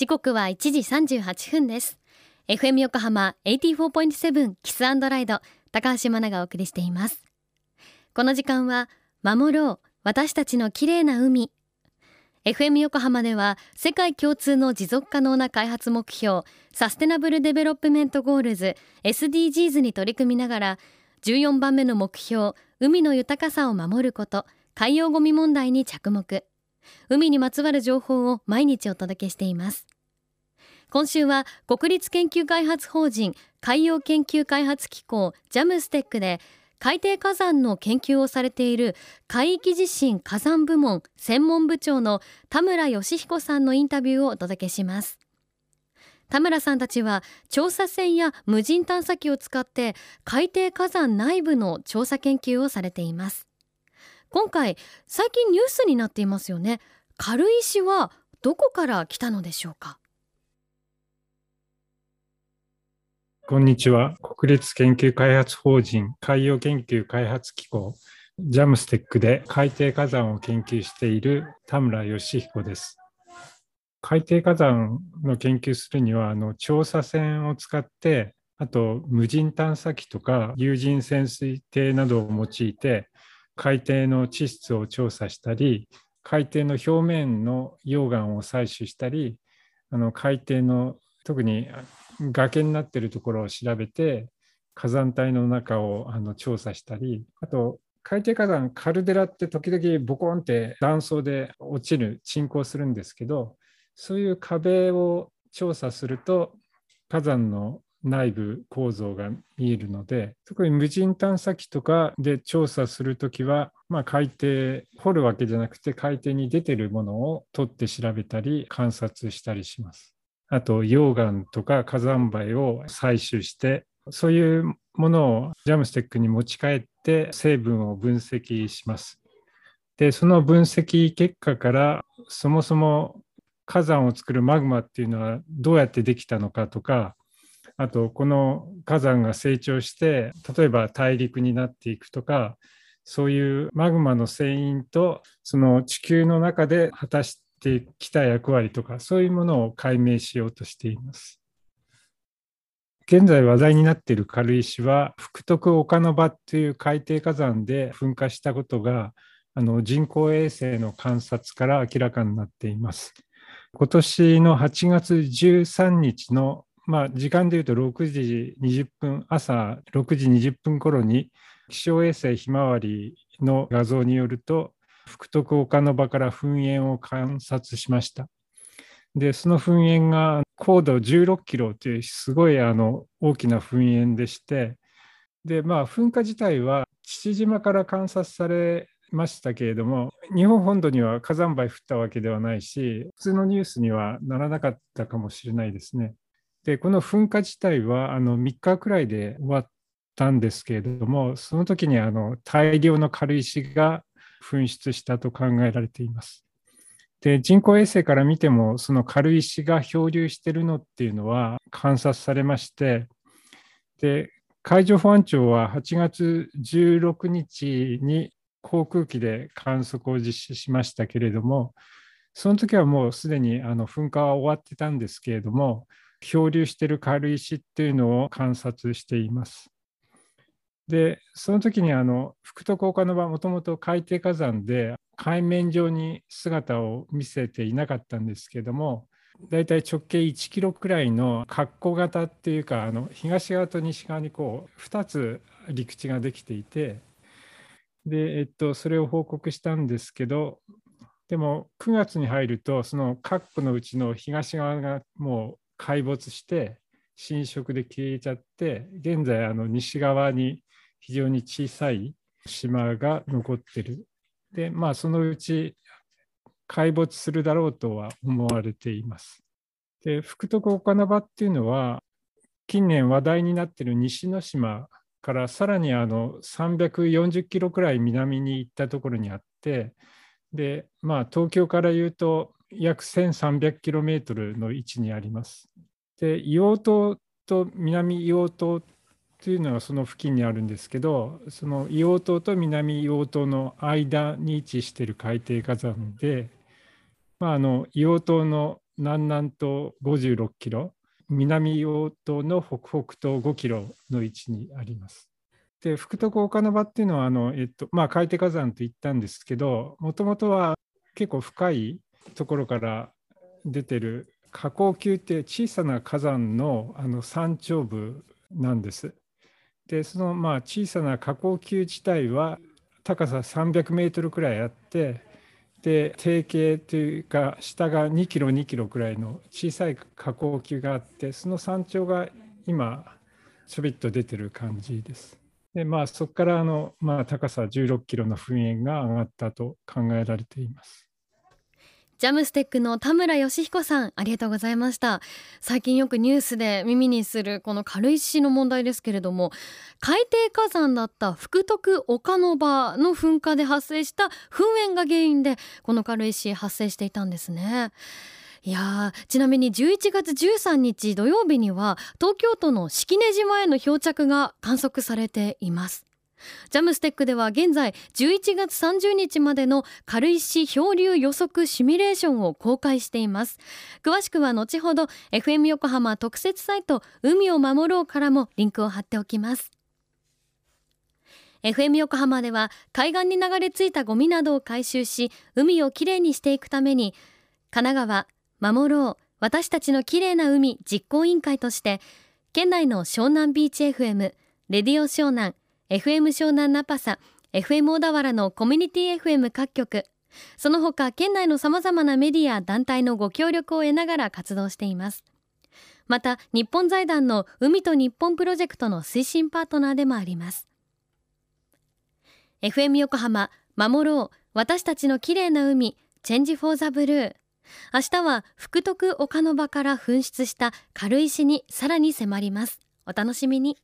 時刻は1時38分です。FM 横浜84.7キスライド高橋真奈がお送りしています。この時間は守ろう私たちの綺麗な海。FM 横浜では世界共通の持続可能な開発目標 Sustainable Development Goals SDGs に取り組みながら14番目の目標海の豊かさを守ること海洋ゴミ問題に着目。海にまつわる情報を毎日お届けしています。今週は国立研究開発法人海洋研究開発機構ジャムステックで海底火山の研究をされている海域地震火山部門専門部長の田村義彦さんのインタビューをお届けします。田村さんたちは調査船や無人探査機を使って海底火山内部の調査研究をされています。今回最近ニュースになっていますよね軽石はどこから来たのでしょうか？こんにちは。国立研究開発法人海洋研究開発機構ジャムステックで海底火山を研究している田村義彦です。海底火山の研究するにはあの調査船を使ってあと無人探査機とか有人潜水艇などを用いて海底の地質を調査したり海底の表面の溶岩を採取したりあの海底の特に崖になっているところを調べて火山帯の中をあの調査したりあと海底火山カルデラって時々ボコンって断層で落ちる沈降するんですけどそういう壁を調査すると火山の内部構造が見えるので特に無人探査機とかで調査するときは、まあ、海底掘るわけじゃなくて海底に出てるものを取って調べたり観察したりします。あと溶岩とか火山灰を採取してそういうものをジャムステックに持ち帰って成分を分析します。でその分析結果からそもそも火山を作るマグマっていうのはどうやってできたのかとかあとこの火山が成長して例えば大陸になっていくとかそういうマグマの繊維とその地球の中で果たしてきた役割とか、そういうものを解明しようとしています。現在話題になっている軽石は、福徳岡の場という海底火山で噴火したことが、あの人工衛星の観察から明らかになっています。今年の8月13日の、まあ、時間でいうと6時20分、朝6時20分頃に気象衛星ひまわりの画像によると、福徳岡の場から噴煙を観察しました。で、その噴煙が高度16キロというすごいあの大きな噴煙でして、で、まあ、噴火自体は父島から観察されましたけれども、日本本土には火山灰降ったわけではないし、普通のニュースにはならなかったかもしれないですね。で、この噴火自体はあの3日くらいで終わったんですけれども、その時にあの大量の軽石が噴出したと考えられています。で人工衛星から見てもその軽石が漂流しているのっていうのは観察されましてで海上保安庁は8月16日に航空機で観測を実施しましたけれどもその時はもうすでにあの噴火は終わってたんですけれども漂流している軽石っていうのを観察しています。で、その時にあの福徳岡の場、もともと海底火山で海面上に姿を見せていなかったんですけども、だいたい直径1キロくらいの括弧型っていうか、あの東側と西側にこう2つ陸地ができていて、で、えっと、それを報告したんですけど、でも9月に入ると、その括弧のうちの東側がもう壊没して、浸食で消えちゃって、現在、あの西側に非常に小さい島が残ってる。で、まあ、そのうち壊没するだろうとは思われています。で、福徳岡名場っていうのは、近年話題になっている西之島からさらにあの340キロくらい南に行ったところにあって、で、まあ、東京から言うと約1300キロメートルの位置にあります。で、硫黄島と南硫黄島というのはその付近にあるんですけどその硫黄島と南硫黄島の間に位置している海底火山で、まあ、あの硫黄島の南南東56キロ南硫黄島の北北東5キロの位置にあります。で福徳岡の場っていうのはあの、えっとまあ、海底火山と言ったんですけどもともとは結構深いところから出てる火口級って小さな火山のあの山頂部なんです。でそのまあ小さな火口級自体は高さ300メートルくらいあってで定型というか下が2キロ2キロくらいの小さい火口級があってその山頂が今ちょびっと出てる感じです。でまあそこからあの、まあ、高さ16キロの噴煙が上がったと考えられています。ジャムステックの田村義彦さんありがとうございました。最近よくニュースで耳にするこの軽石の問題ですけれども海底火山だった福徳岡ノ場の噴火で発生した噴煙が原因でこの軽石発生していたんですね。いやちなみに11月13日土曜日には東京都の式根島への漂着が観測されています。ジャムステックでは現在11月30日までの軽石漂流予測シミュレーションを公開しています。詳しくは後ほど FM 横浜特設サイト海を守ろうからもリンクを貼っておきます。FM 横浜では海岸に流れ着いたゴミなどを回収し海をきれいにしていくために神奈川守ろう私たちのきれいな海実行委員会として県内の湘南ビーチ FM レディオ湘南 FM 湘南ナパサ FM 小田原のコミュニティ FM 各局。その他県内のさまざまなメディア団体のご協力を得ながら活動しています。また日本財団の海と日本プロジェクトの推進パートナーでもあります。FM 横浜守ろう私たちの綺麗な海チェンジフォーザブルー。明日は福徳岡の場から噴出した軽石にさらに迫ります。お楽しみに。